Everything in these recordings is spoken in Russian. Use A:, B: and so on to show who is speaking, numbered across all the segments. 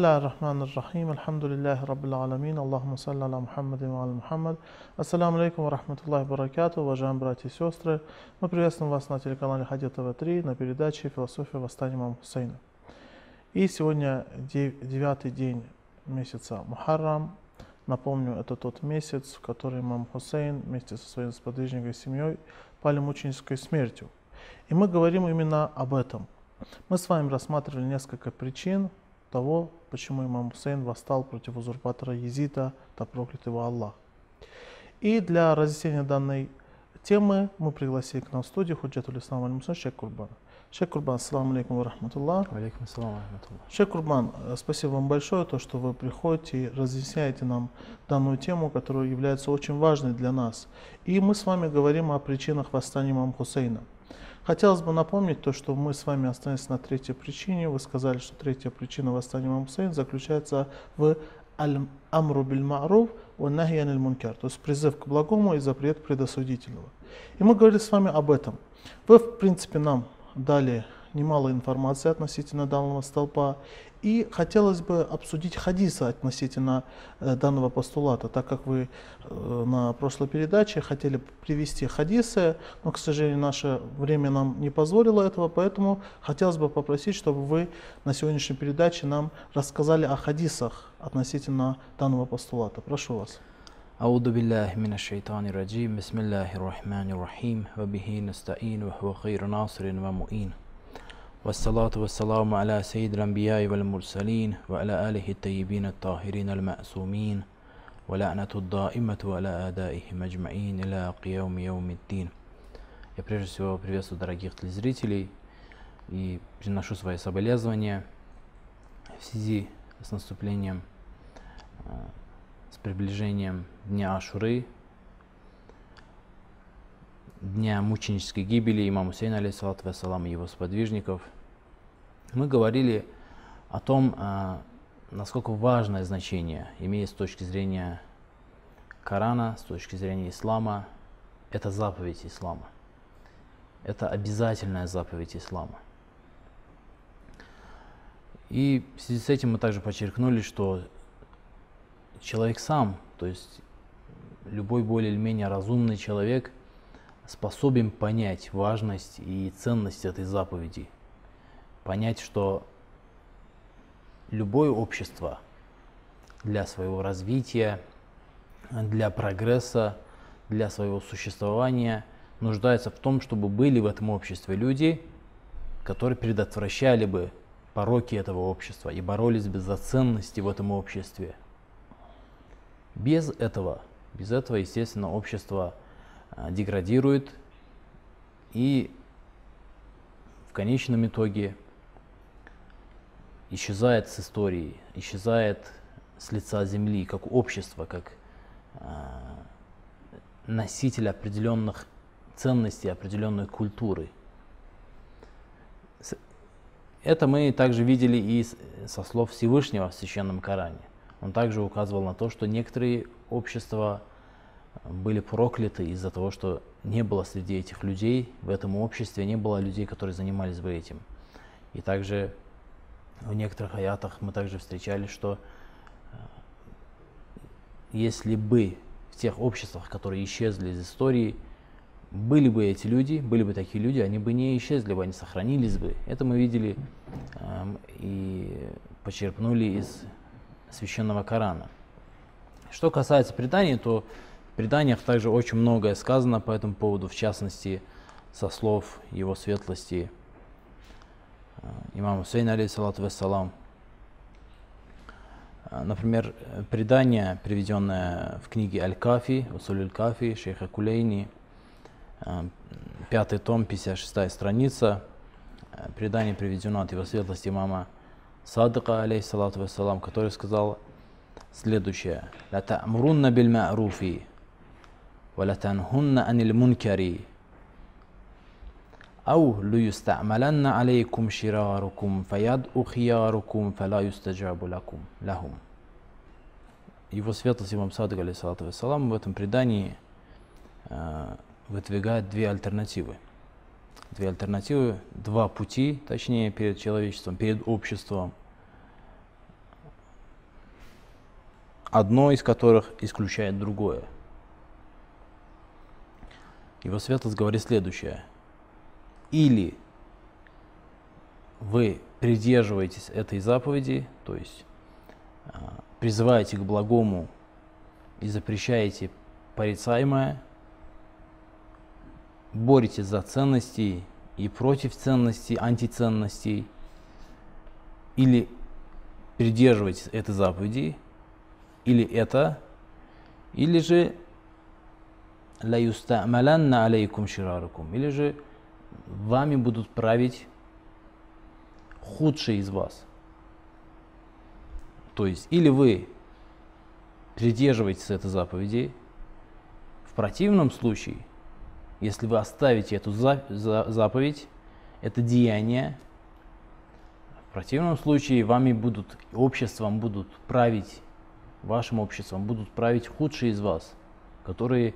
A: الله الرحمن الرحيم الحمد لله رب العالمين اللهم صل على محمد وعلى Мухаммад. Ассаламу алейкум ва рахматуллахи баракату, уважаемые братья и сестры. Мы приветствуем вас на телеканале Хадид ТВ-3 на передаче «Философия восстания имама Хусейна». И сегодня девятый день месяца Мухаррам. Напомню, это тот месяц, в который имам Хусейн вместе со своим сподвижником и семьей пали мученической смертью. И мы говорим именно об этом. Мы с вами рассматривали несколько причин того, почему имам Хусейн восстал против узурпатора Езита, да проклят его Аллах. И для разъяснения данной темы мы пригласили к нам в студию Худжатуль Ислам Аль-Мусан Шейх Курбан. Шейх Курбан, ассаламу алейкум рахматуллах.
B: Алейкум ассалам
A: Шейх Курбан, э, спасибо вам большое, то, что вы приходите и разъясняете нам данную тему, которая является очень важной для нас. И мы с вами говорим о причинах восстания имама Хусейна. Хотелось бы напомнить то, что мы с вами остановились на третьей причине. Вы сказали, что третья причина восстания Хусейна заключается в амру биль ма'руф нахьян мункар, то есть призыв к благому и запрет предосудительного. И мы говорили с вами об этом. Вы, в принципе, нам дали немало информации относительно данного столпа. И хотелось бы обсудить хадисы относительно э, данного постулата, так как вы э, на прошлой передаче хотели привести хадисы, но, к сожалению, наше время нам не позволило этого, поэтому хотелось бы попросить, чтобы вы на сегодняшней передаче нам рассказали о хадисах относительно данного постулата. Прошу вас.
B: أعوذ بالله من الشيطان الرجيم بسم الله الرحمن الرحيم وبه نستعين وهو خير ناصر ومؤين والصلاة والسلام على سيد الأنبياء والمرسلين وعلى آله الطيبين الطاهرين المأسومين ولعنة الدائمة على آدائهم أجمعين إلى قيام يوم الدين Я прежде всего приветствую дорогих телезрителей и приношу свои соболезнования в связи с наступлением, с приближением Дня Ашуры, дня мученической гибели имама Хусейна, алейхиссалату вассалам, и его сподвижников, мы говорили о том, а, насколько важное значение имеет с точки зрения Корана, с точки зрения ислама, это заповедь ислама. Это обязательная заповедь ислама. И в связи с этим мы также подчеркнули, что человек сам, то есть любой более или менее разумный человек – способен понять важность и ценность этой заповеди, понять, что любое общество для своего развития, для прогресса, для своего существования нуждается в том, чтобы были в этом обществе люди, которые предотвращали бы пороки этого общества и боролись бы за ценности в этом обществе. Без этого, без этого, естественно, общество – а, деградирует и в конечном итоге исчезает с истории, исчезает с лица земли, как общество, как э, носитель определенных ценностей, определенной культуры. Это мы также видели и со слов Всевышнего в Священном Коране. Он также указывал на то, что некоторые общества были прокляты из-за того, что не было среди этих людей, в этом обществе не было людей, которые занимались бы этим. И также в некоторых аятах мы также встречали, что э, если бы в тех обществах, которые исчезли из истории, были бы эти люди, были бы такие люди, они бы не исчезли бы, они сохранились бы. Это мы видели э, и почерпнули из священного Корана. Что касается преданий, то в преданиях также очень многое сказано по этому поводу, в частности, со слов его светлости Э, имама Хусейна, алейхиссалату вассалам. Э, например, предание, приведенное в книге Аль-Кафи, Усуль Аль-Кафи, шейха Кулейни, э, пятый том, 56 страница. Предание приведено от его светлости имама Садыка, алейхиссалату вассалам, который сказал следующее. «Ла та'мрунна бильма'руфи, ва ла танхунна анил мункари, أو ليستعملن عليكم شراركم فيدعو خياركم فلا يستجاب لكم لهم Его светлость имам Садык, алейхиссалату вассалам, в этом предании э, выдвигает две альтернативы. Две альтернативы, два пути, точнее, перед человечеством, перед обществом. одно из которых исключает другое. Его светлость говорит следующее. или вы придерживаетесь этой заповеди, то есть а, призываете к благому и запрещаете порицаемое, боретесь за ценности и против ценностей, антиценностей, или придерживаетесь этой заповеди, или это, или же ла юстамаланна алейкум ширарукум, или же вами будут править худшие из вас. То есть, или вы придерживаетесь этой заповеди, в противном случае, если вы оставите эту заповедь, это деяние, в противном случае вами будут, обществом будут править, вашим обществом будут править худшие из вас, которые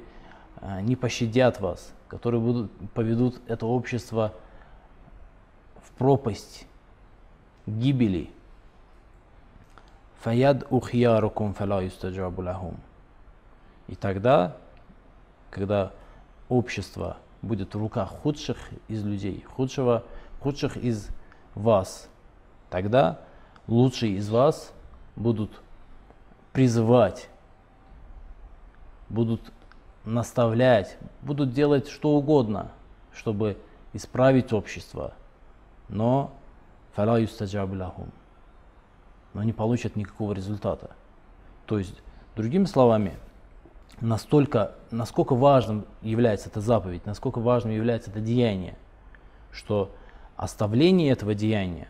B: э, не пощадят вас, которые будут, поведут это общество в пропасть гибели. Фаяд ухьярукум фала юстаджабу лахум. И тогда, когда общество будет в руках худших из людей, худшего, худших из вас, тогда лучшие из вас будут призывать, будут наставлять, будут делать что угодно, чтобы исправить общество. Но но не получат никакого результата. То есть, другими словами, настолько, насколько важным является эта заповедь, насколько важным является это деяние, что оставление этого деяния,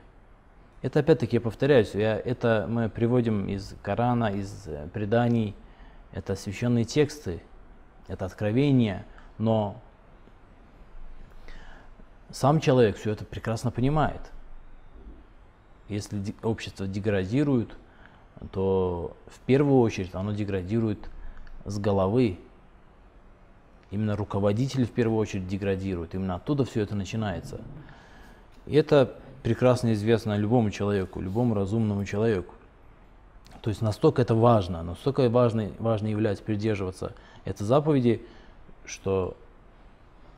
B: это опять-таки, я повторяюсь, я, это мы приводим из Корана, из э, преданий, это священные тексты, это откровение, но сам человек все это прекрасно понимает – если общество деградирует, то в первую очередь оно деградирует с головы. Именно руководитель в первую очередь деградирует. Именно оттуда все это начинается. И это прекрасно известно любому человеку, любому разумному человеку. То есть настолько это важно, настолько важно, важно является придерживаться этой заповеди, что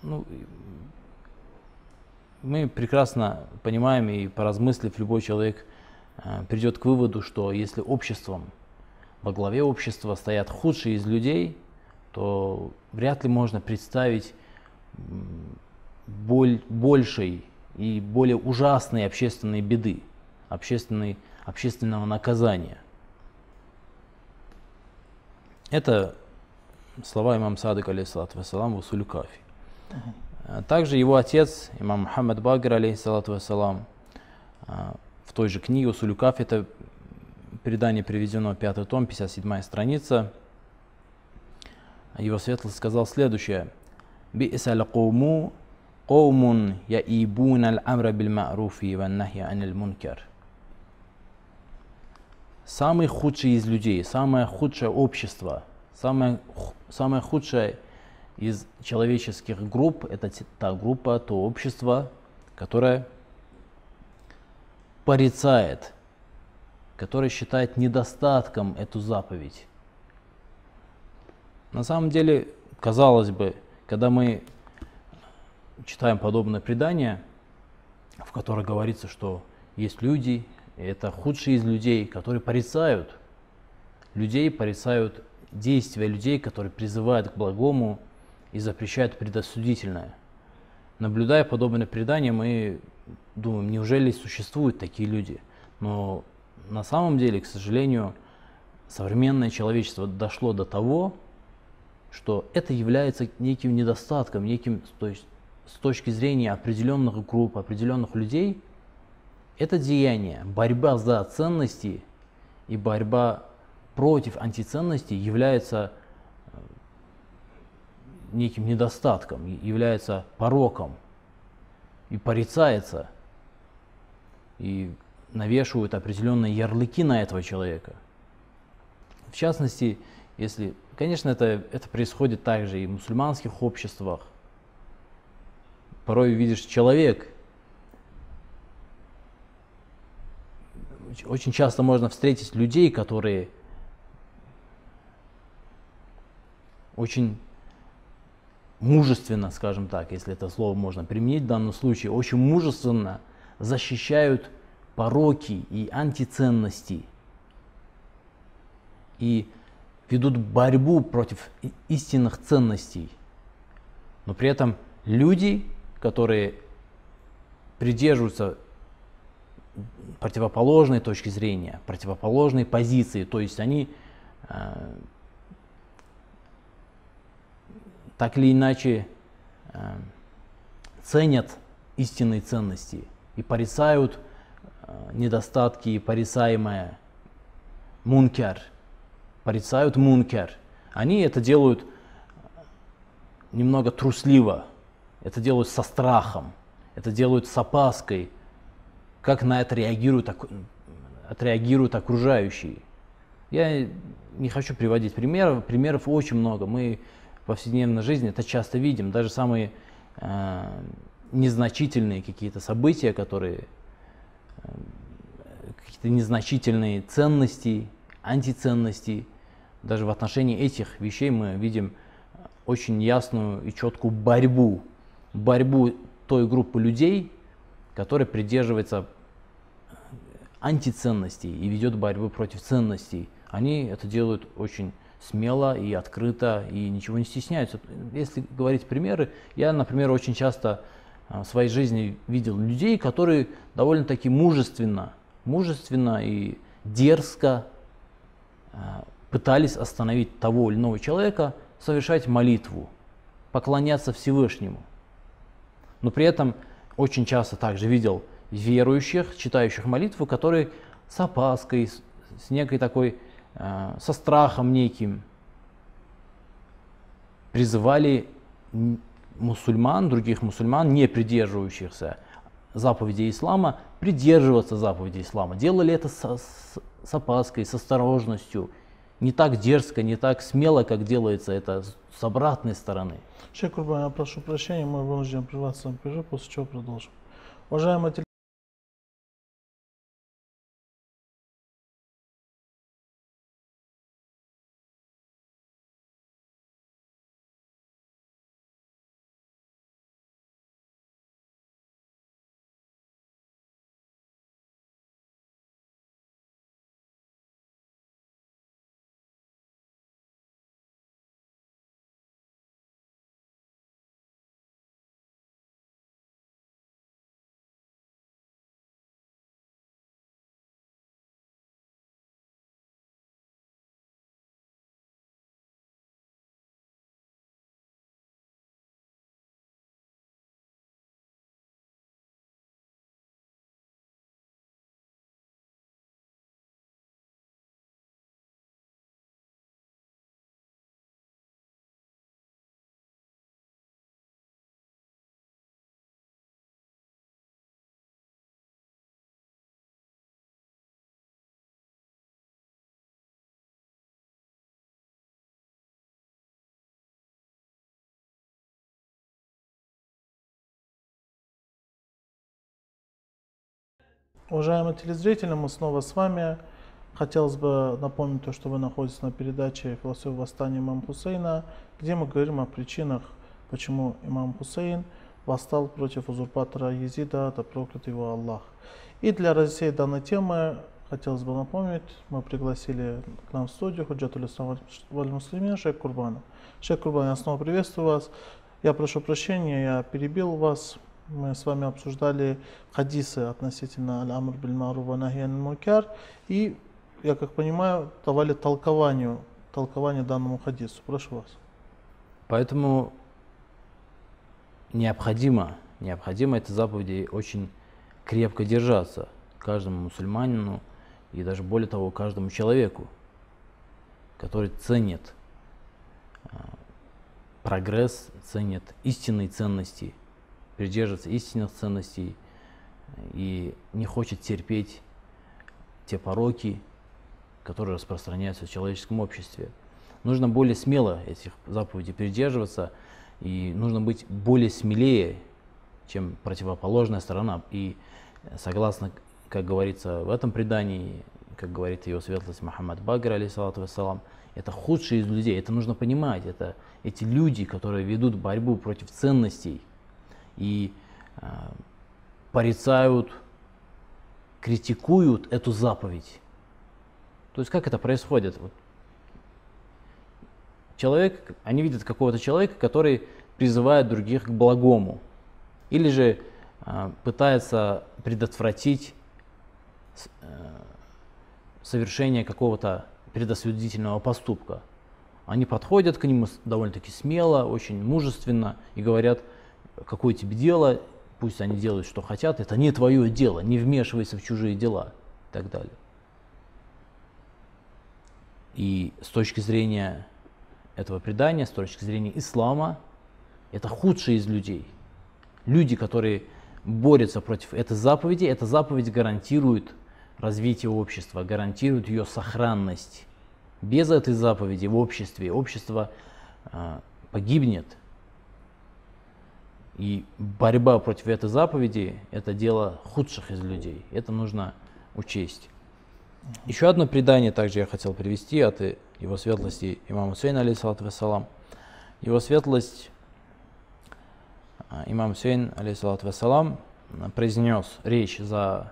B: ну, мы прекрасно понимаем и поразмыслив, любой человек э, придет к выводу, что если обществом, во главе общества стоят худшие из людей, то вряд ли можно представить боль, большей и более ужасной общественной беды, общественной, общественного наказания. Это слова имам Садык, алейхиссалату вассалам, в Усулю Кафи. А также его отец, имам Мухаммад Багр, алейхиссалату вассалам, а, в той же книге Сулюкаф, это предание приведено, пятый том, 57 страница, его светлость сказал следующее. «Би'сал кауму قوم يئيبون الأمر بالمعروف والنهي عن المنكر Самый худший из людей, самое худшее общество, самое, самое худшее из человеческих групп, это та группа, то общество, которое порицает, которое считает недостатком эту заповедь. На самом деле, казалось бы, когда мы читаем подобное предание, в котором говорится, что есть люди, и это худшие из людей, которые порицают людей, порицают действия людей, которые призывают к благому, и запрещают предосудительное. Наблюдая подобное предание, мы думаем, неужели существуют такие люди? Но на самом деле, к сожалению, современное человечество дошло до того, что это является неким недостатком, неким, то есть с точки зрения определенных групп, определенных людей, это деяние, борьба за ценности и борьба против антиценностей является неким недостатком, является пороком и порицается, и навешивают определенные ярлыки на этого человека. В частности, если, конечно, это, это происходит также и в мусульманских обществах. Порой видишь человек, очень часто можно встретить людей, которые очень мужественно, скажем так, если это слово можно применить в данном случае, очень мужественно защищают пороки и антиценности и ведут борьбу против истинных ценностей. Но при этом люди, которые придерживаются противоположной точки зрения, противоположной позиции, то есть они э, так или иначе э, ценят истинные ценности и порицают э, недостатки и порицаемое мункер, порицают мункер. Они это делают немного трусливо, это делают со страхом, это делают с опаской, как на это реагируют, отреагируют окружающие. Я не хочу приводить примеров, примеров очень много. Мы повседневной жизни это часто видим. Даже самые э, незначительные какие-то события, которые э, какие-то незначительные ценности, антиценности, даже в отношении этих вещей мы видим очень ясную и четкую борьбу, борьбу той группы людей, которая придерживается антиценностей и ведет борьбу против ценностей. Они это делают очень смело и открыто и ничего не стесняются. Если говорить примеры, я, например, очень часто а, в своей жизни видел людей, которые довольно-таки мужественно, мужественно и дерзко а, пытались остановить того или иного человека совершать молитву, поклоняться Всевышнему. Но при этом очень часто также видел верующих, читающих молитву, которые с опаской, с некой такой со страхом неким призывали мусульман, других мусульман, не придерживающихся заповедей ислама, придерживаться заповедей ислама. Делали это с, с, с опаской, с осторожностью, не так дерзко, не так смело, как делается это с обратной стороны.
A: Шейх Курбан, я прошу прощения, мы вынуждены прерваться на перерыв, после чего продолжим. Уважаемые Уважаемые телезрители, мы снова с вами. Хотелось бы напомнить то, что вы находитесь на передаче «Философия восстания имама Хусейна», где мы говорим о причинах, почему имам Хусейн восстал против узурпатора Езида, да проклят его Аллах. И для разъяснения данной темы хотелось бы напомнить, мы пригласили к нам в студию Худжатуль Ислам Муслимин Шейх Курбана. Шейх Курбан, я снова приветствую вас. Я прошу прощения, я перебил вас, мы с вами обсуждали хадисы относительно Аль-Амр биль Маруба Нахиян Мукяр и, я как понимаю, давали толкованию, толкование данному хадису. Прошу вас.
B: Поэтому необходимо, необходимо этой заповеди очень крепко держаться каждому мусульманину и даже более того каждому человеку, который ценит а, прогресс, ценит истинные ценности – придерживается истинных ценностей и не хочет терпеть те пороки, которые распространяются в человеческом обществе. Нужно более смело этих заповедей придерживаться, и нужно быть более смелее, чем противоположная сторона. И согласно, как говорится в этом предании, как говорит его светлость Мухаммад Багр, алейхиссалату вассалам, это худшие из людей. Это нужно понимать. Это эти люди, которые ведут борьбу против ценностей и э, порицают, критикуют эту заповедь. То есть как это происходит? Вот человек, они видят какого-то человека, который призывает других к благому. Или же э, пытается предотвратить э, совершение какого-то предосудительного поступка. Они подходят к нему довольно-таки смело, очень мужественно и говорят, какое тебе дело, пусть они делают, что хотят, это не твое дело, не вмешивайся в чужие дела и так далее. И с точки зрения этого предания, с точки зрения ислама, это худшие из людей. Люди, которые борются против этой заповеди, эта заповедь гарантирует развитие общества, гарантирует ее сохранность. Без этой заповеди в обществе общество э, погибнет. И борьба против этой заповеди – это дело худших из людей. Это нужно учесть. Еще одно предание также я хотел привести от его светлости имама Хусейна, алейхиссалату вассалам. Его светлость, а, имам Хусейн, алейхиссалату вассалам, произнес речь за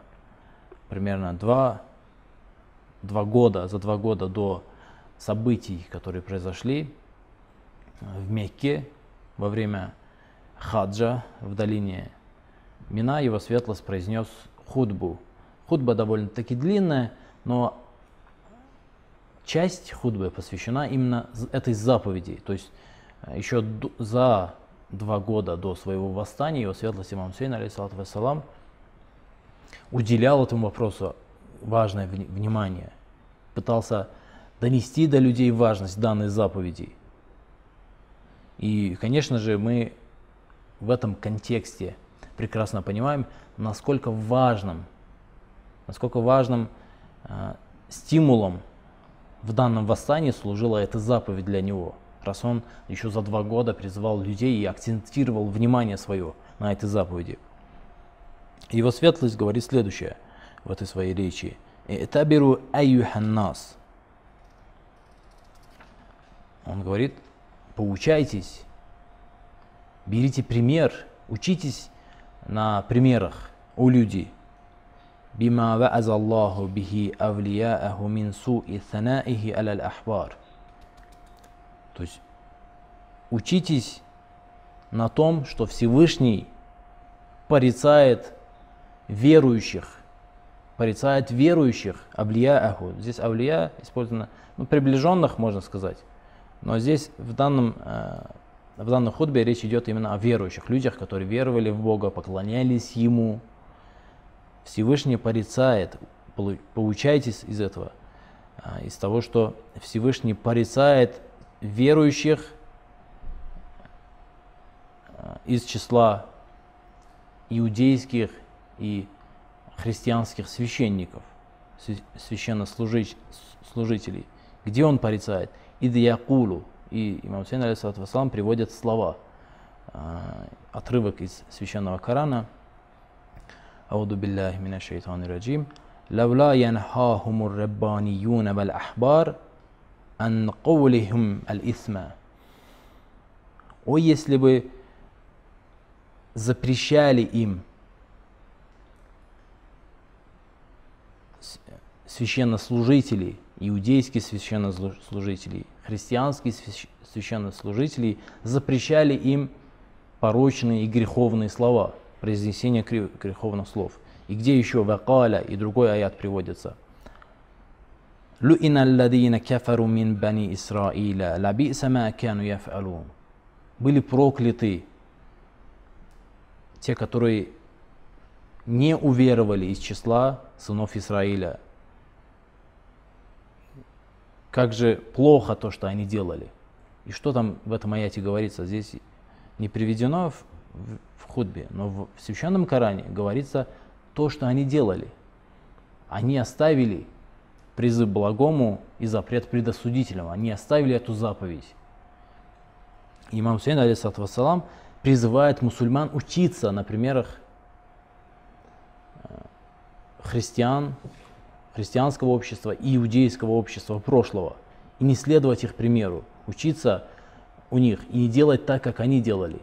B: примерно два, два года, за два года до событий, которые произошли в Мекке во время хаджа в долине Мина, его светлость произнес худбу. Худба довольно-таки длинная, но часть худбы посвящена именно этой заповеди. То есть э, еще за два года до своего восстания его светлость имам Сейн, алейхиссалату вассалам, уделял этому вопросу важное внимание, пытался донести до людей важность данной заповеди. И, конечно же, мы в этом контексте прекрасно понимаем, насколько важным, насколько важным э, стимулом в данном восстании служила эта заповедь для него, раз он еще за два года призывал людей и акцентировал внимание свое на этой заповеди. Его светлость говорит следующее в этой своей речи. «Этабиру айюханнас». Он говорит, поучайтесь, берите пример, учитесь на примерах у людей. بما وعز الله به أولياءه من سوء ثنائه على الأحبار. То есть учитесь на том, что Всевышний порицает верующих, порицает верующих, авлияаху. Здесь авлия использовано, ну, приближенных, можно сказать. Но здесь в данном, э, в данной худбе речь идет именно о верующих, людях, которые веровали в Бога, поклонялись Ему. Всевышний порицает, получайтесь из этого, э, из того, что Всевышний порицает верующих э, из числа иудейских и христианских священников, священнослужителей. Где он порицает? Идиякулу. И имам Хусейн, алейсалам, приводит слова, а, отрывок из священного Корана. Ауду биллахи мина шайтани раджим. Лавла янхахумур раббаниюна вал ахбар ан каулихум аль исма. О, если бы запрещали им священнослужители, иудейские священнослужители, христианские священнослужители запрещали им порочные и греховные слова, произнесение греховных слов. И где еще вакаля и другой аят приводится. Были прокляты те, которые не уверовали из числа сынов Израиля. Как же плохо то, что они делали. И что там в этом аяте говорится? Здесь не приведено в, в, в худбе, но в, в священном Коране говорится то, что они делали. Они оставили призыв благому и запрет предосудительному. Они оставили эту заповедь. Имам Сейн, алейхиссалам, призывает мусульман учиться на примерах э, христиан, христианского общества и иудейского общества прошлого. и не следовать их примеру, учиться у них и не делать так, как они делали,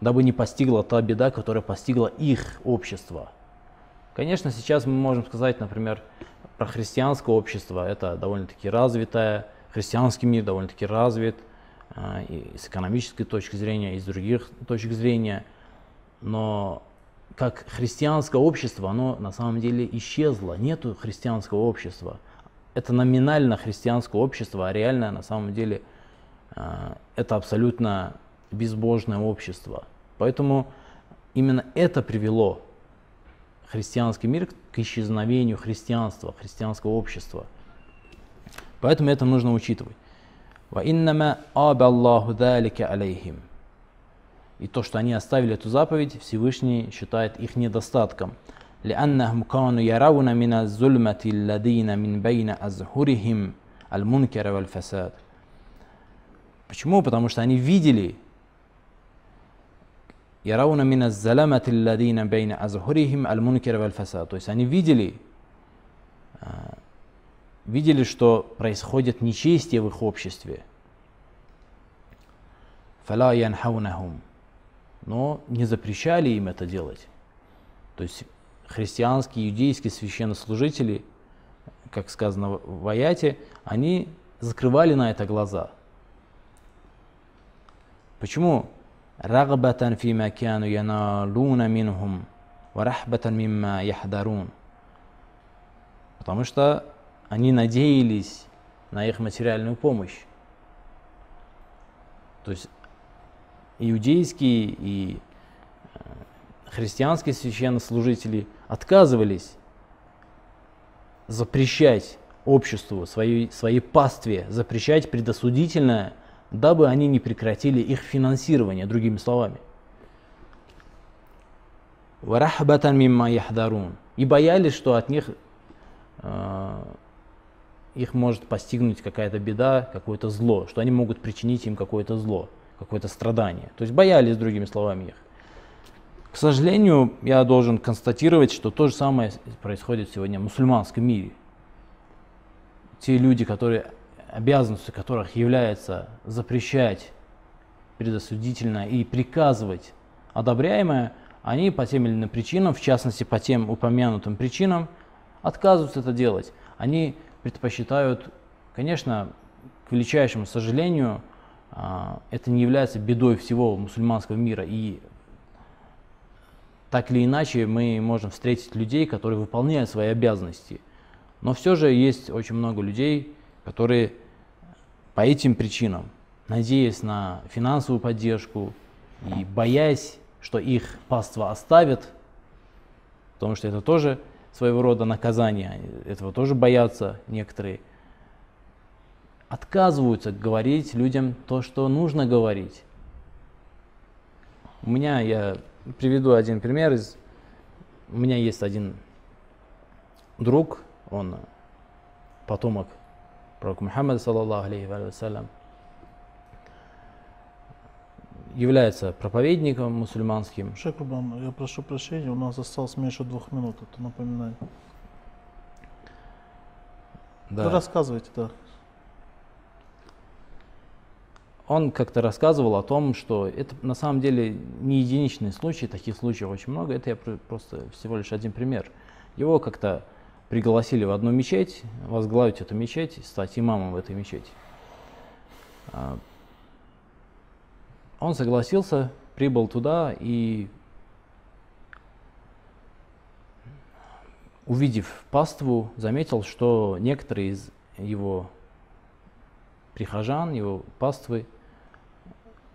B: дабы не постигла та беда, которая постигла их общество. Конечно, сейчас мы можем сказать, например, про христианское общество. Это довольно-таки развитое, христианский мир довольно-таки развит э, и с экономической точки зрения, и с других точек зрения. Но как христианское общество, оно на самом деле исчезло. Нету христианского общества. Это номинально христианское общество, а реально на самом деле э, это абсолютно безбожное общество. Поэтому именно это привело христианский мир к исчезновению христианства, христианского общества. Поэтому это нужно учитывать. И то, что они оставили эту заповедь, Всевышний считает их недостатком. لأنهم كانوا يرون من الظلمة الذين من بين أزهرهم المنكر والفساد. Почему? Потому что они видели Ярауна мина заламати ладина бейна азхурихим аль мункер валь фасад. То есть они видели, а, видели, что происходит нечестие в их обществе. Фала янхаунахум. Но не запрещали им это делать. То есть христианские, иудейские священнослужители, как сказано в аяте, они закрывали на это глаза. Почему? رغبة فيما كانوا ينالون منهم ورحبة مما يحذرون потому что они надеялись на их материальную помощь. То есть иудейские и э, христианские священнослужители отказывались запрещать обществу, своей, своей пастве, запрещать предосудительное дабы они не прекратили их финансирование, другими словами. И боялись, что от них э, их может постигнуть какая-то беда, какое-то зло, что они могут причинить им какое-то зло, какое-то страдание. То есть боялись, другими словами, их. К сожалению, я должен констатировать, что то же самое происходит сегодня в мусульманском мире. Те люди, которые обязанностью которых является запрещать предосудительно и приказывать одобряемое, они по тем или иным причинам, в частности по тем упомянутым причинам, отказываются это делать. Они предпочитают, конечно, к величайшему сожалению, это не является бедой всего мусульманского мира. И так или иначе мы можем встретить людей, которые выполняют свои обязанности. Но все же есть очень много людей, которые по этим причинам, надеясь на финансовую поддержку и боясь, что их паства оставят, потому что это тоже своего рода наказание, этого тоже боятся некоторые, отказываются говорить людям то, что нужно говорить. У меня, я приведу один пример из, у меня есть один друг, он потомок пророк Мухаммад, саллаллаху алейхи вассалям, является проповедником мусульманским.
A: Шейх Рубан, я прошу прощения, у нас осталось меньше двух минут, это напоминаю. Да. Вы рассказывайте, да.
B: Он как-то рассказывал о том, что это на самом деле не единичный случай, таких случаев очень много, это я просто всего лишь один пример. Его как-то пригласили в одну мечеть, возглавить эту мечеть, стать имамом в этой мечети. А, он согласился, прибыл туда и, увидев паству, заметил, что некоторые из его прихожан, его паствы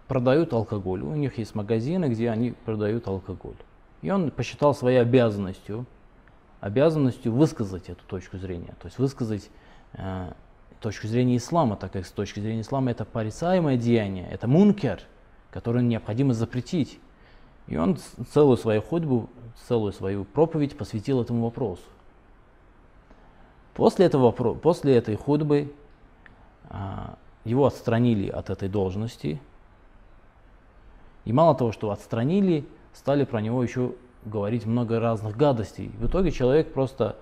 B: продают алкоголь. У них есть магазины, где они продают алкоголь. И он посчитал своей обязанностью обязанностью высказать эту точку зрения, то есть высказать э, точку зрения ислама, так как с точки зрения ислама это порицаемое деяние, это мункер, который необходимо запретить. И он целую свою ходьбу, целую свою проповедь посвятил этому вопросу. После, этого, после этой ходьбы а, его отстранили от этой должности. И мало того, что отстранили, стали про него еще говорить много разных гадостей. В итоге человек просто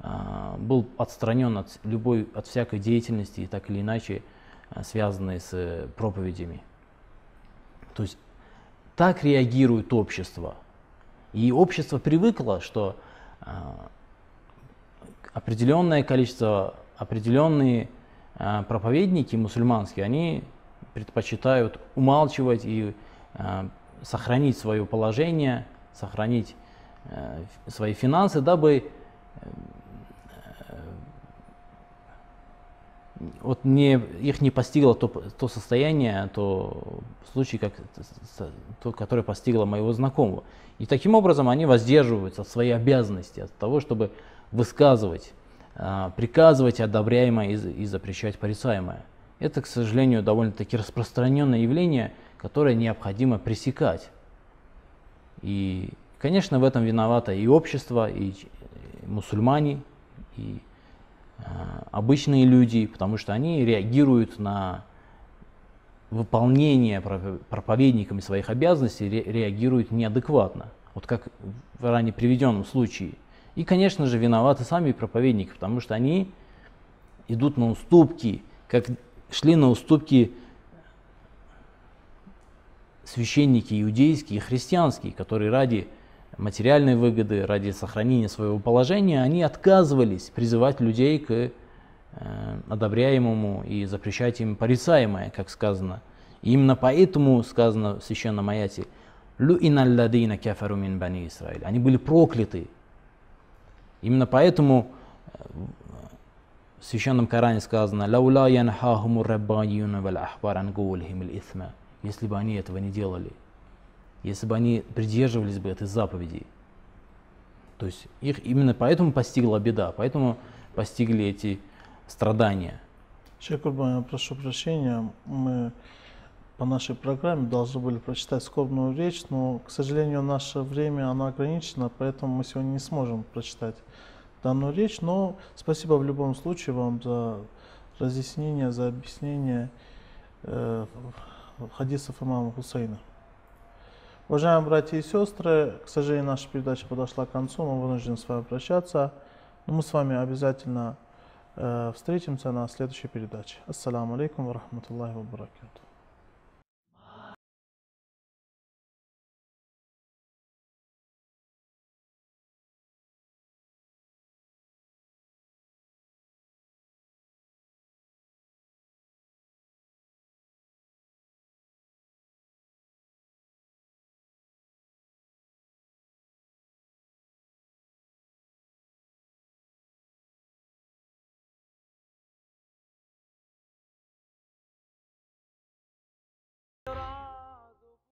B: а, был отстранен от любой, от всякой деятельности, так или иначе а, связанной с проповедями. То есть так реагирует общество. И общество привыкло, что а, определенное количество, определенные проповедники мусульманские, они предпочитают умалчивать и сохранить свое положение, сохранить свои финансы, дабы вот не, их не постигло то, то состояние, то случай, как, то, которое постигло моего знакомого. И таким образом они воздерживаются от своей обязанности, от того, чтобы высказывать, а, приказывать одобряемое и, запрещать порицаемое. Это, к сожалению, довольно-таки распространенное явление, которое необходимо пресекать. И, конечно, в этом виновато и общество, и мусульмане, и Э, обычные люди, потому что они реагируют на выполнение проповедниками своих обязанностей, реагируют неадекватно, вот как в ранее приведенном случае. И, конечно же, виноваты сами проповедники, потому что они идут на уступки, как шли на уступки священники иудейские и христианские, которые ради материальной выгоды, ради сохранения своего положения, они отказывались призывать людей к э, одобряемому и запрещать им порицаемое, как сказано. И именно поэтому сказано в священном аяте «Лю'иналладина кафару мин бани Исраиль». Они были прокляты. Именно поэтому э, в священном Коране сказано «Лаула янхахуму раббаюна вал ахбар ан исма». Если бы они этого не делали – если бы они придерживались бы этой заповеди. То есть их именно поэтому постигла беда, поэтому постигли эти страдания.
A: Шейх прошу прощения, мы по нашей программе должны были прочитать скорбную речь, но, к сожалению, наше время оно ограничено, поэтому мы сегодня не сможем прочитать данную речь. Но спасибо в любом случае вам за разъяснение, за объяснение э, хадисов имама Хусейна. Уважаемые братья и сестры, к сожалению, наша передача подошла к концу, мы вынуждены с вами прощаться. Но мы с вами обязательно э, встретимся на следующей передаче. Ассаламу алейкум ва рахматуллахи ва баракату.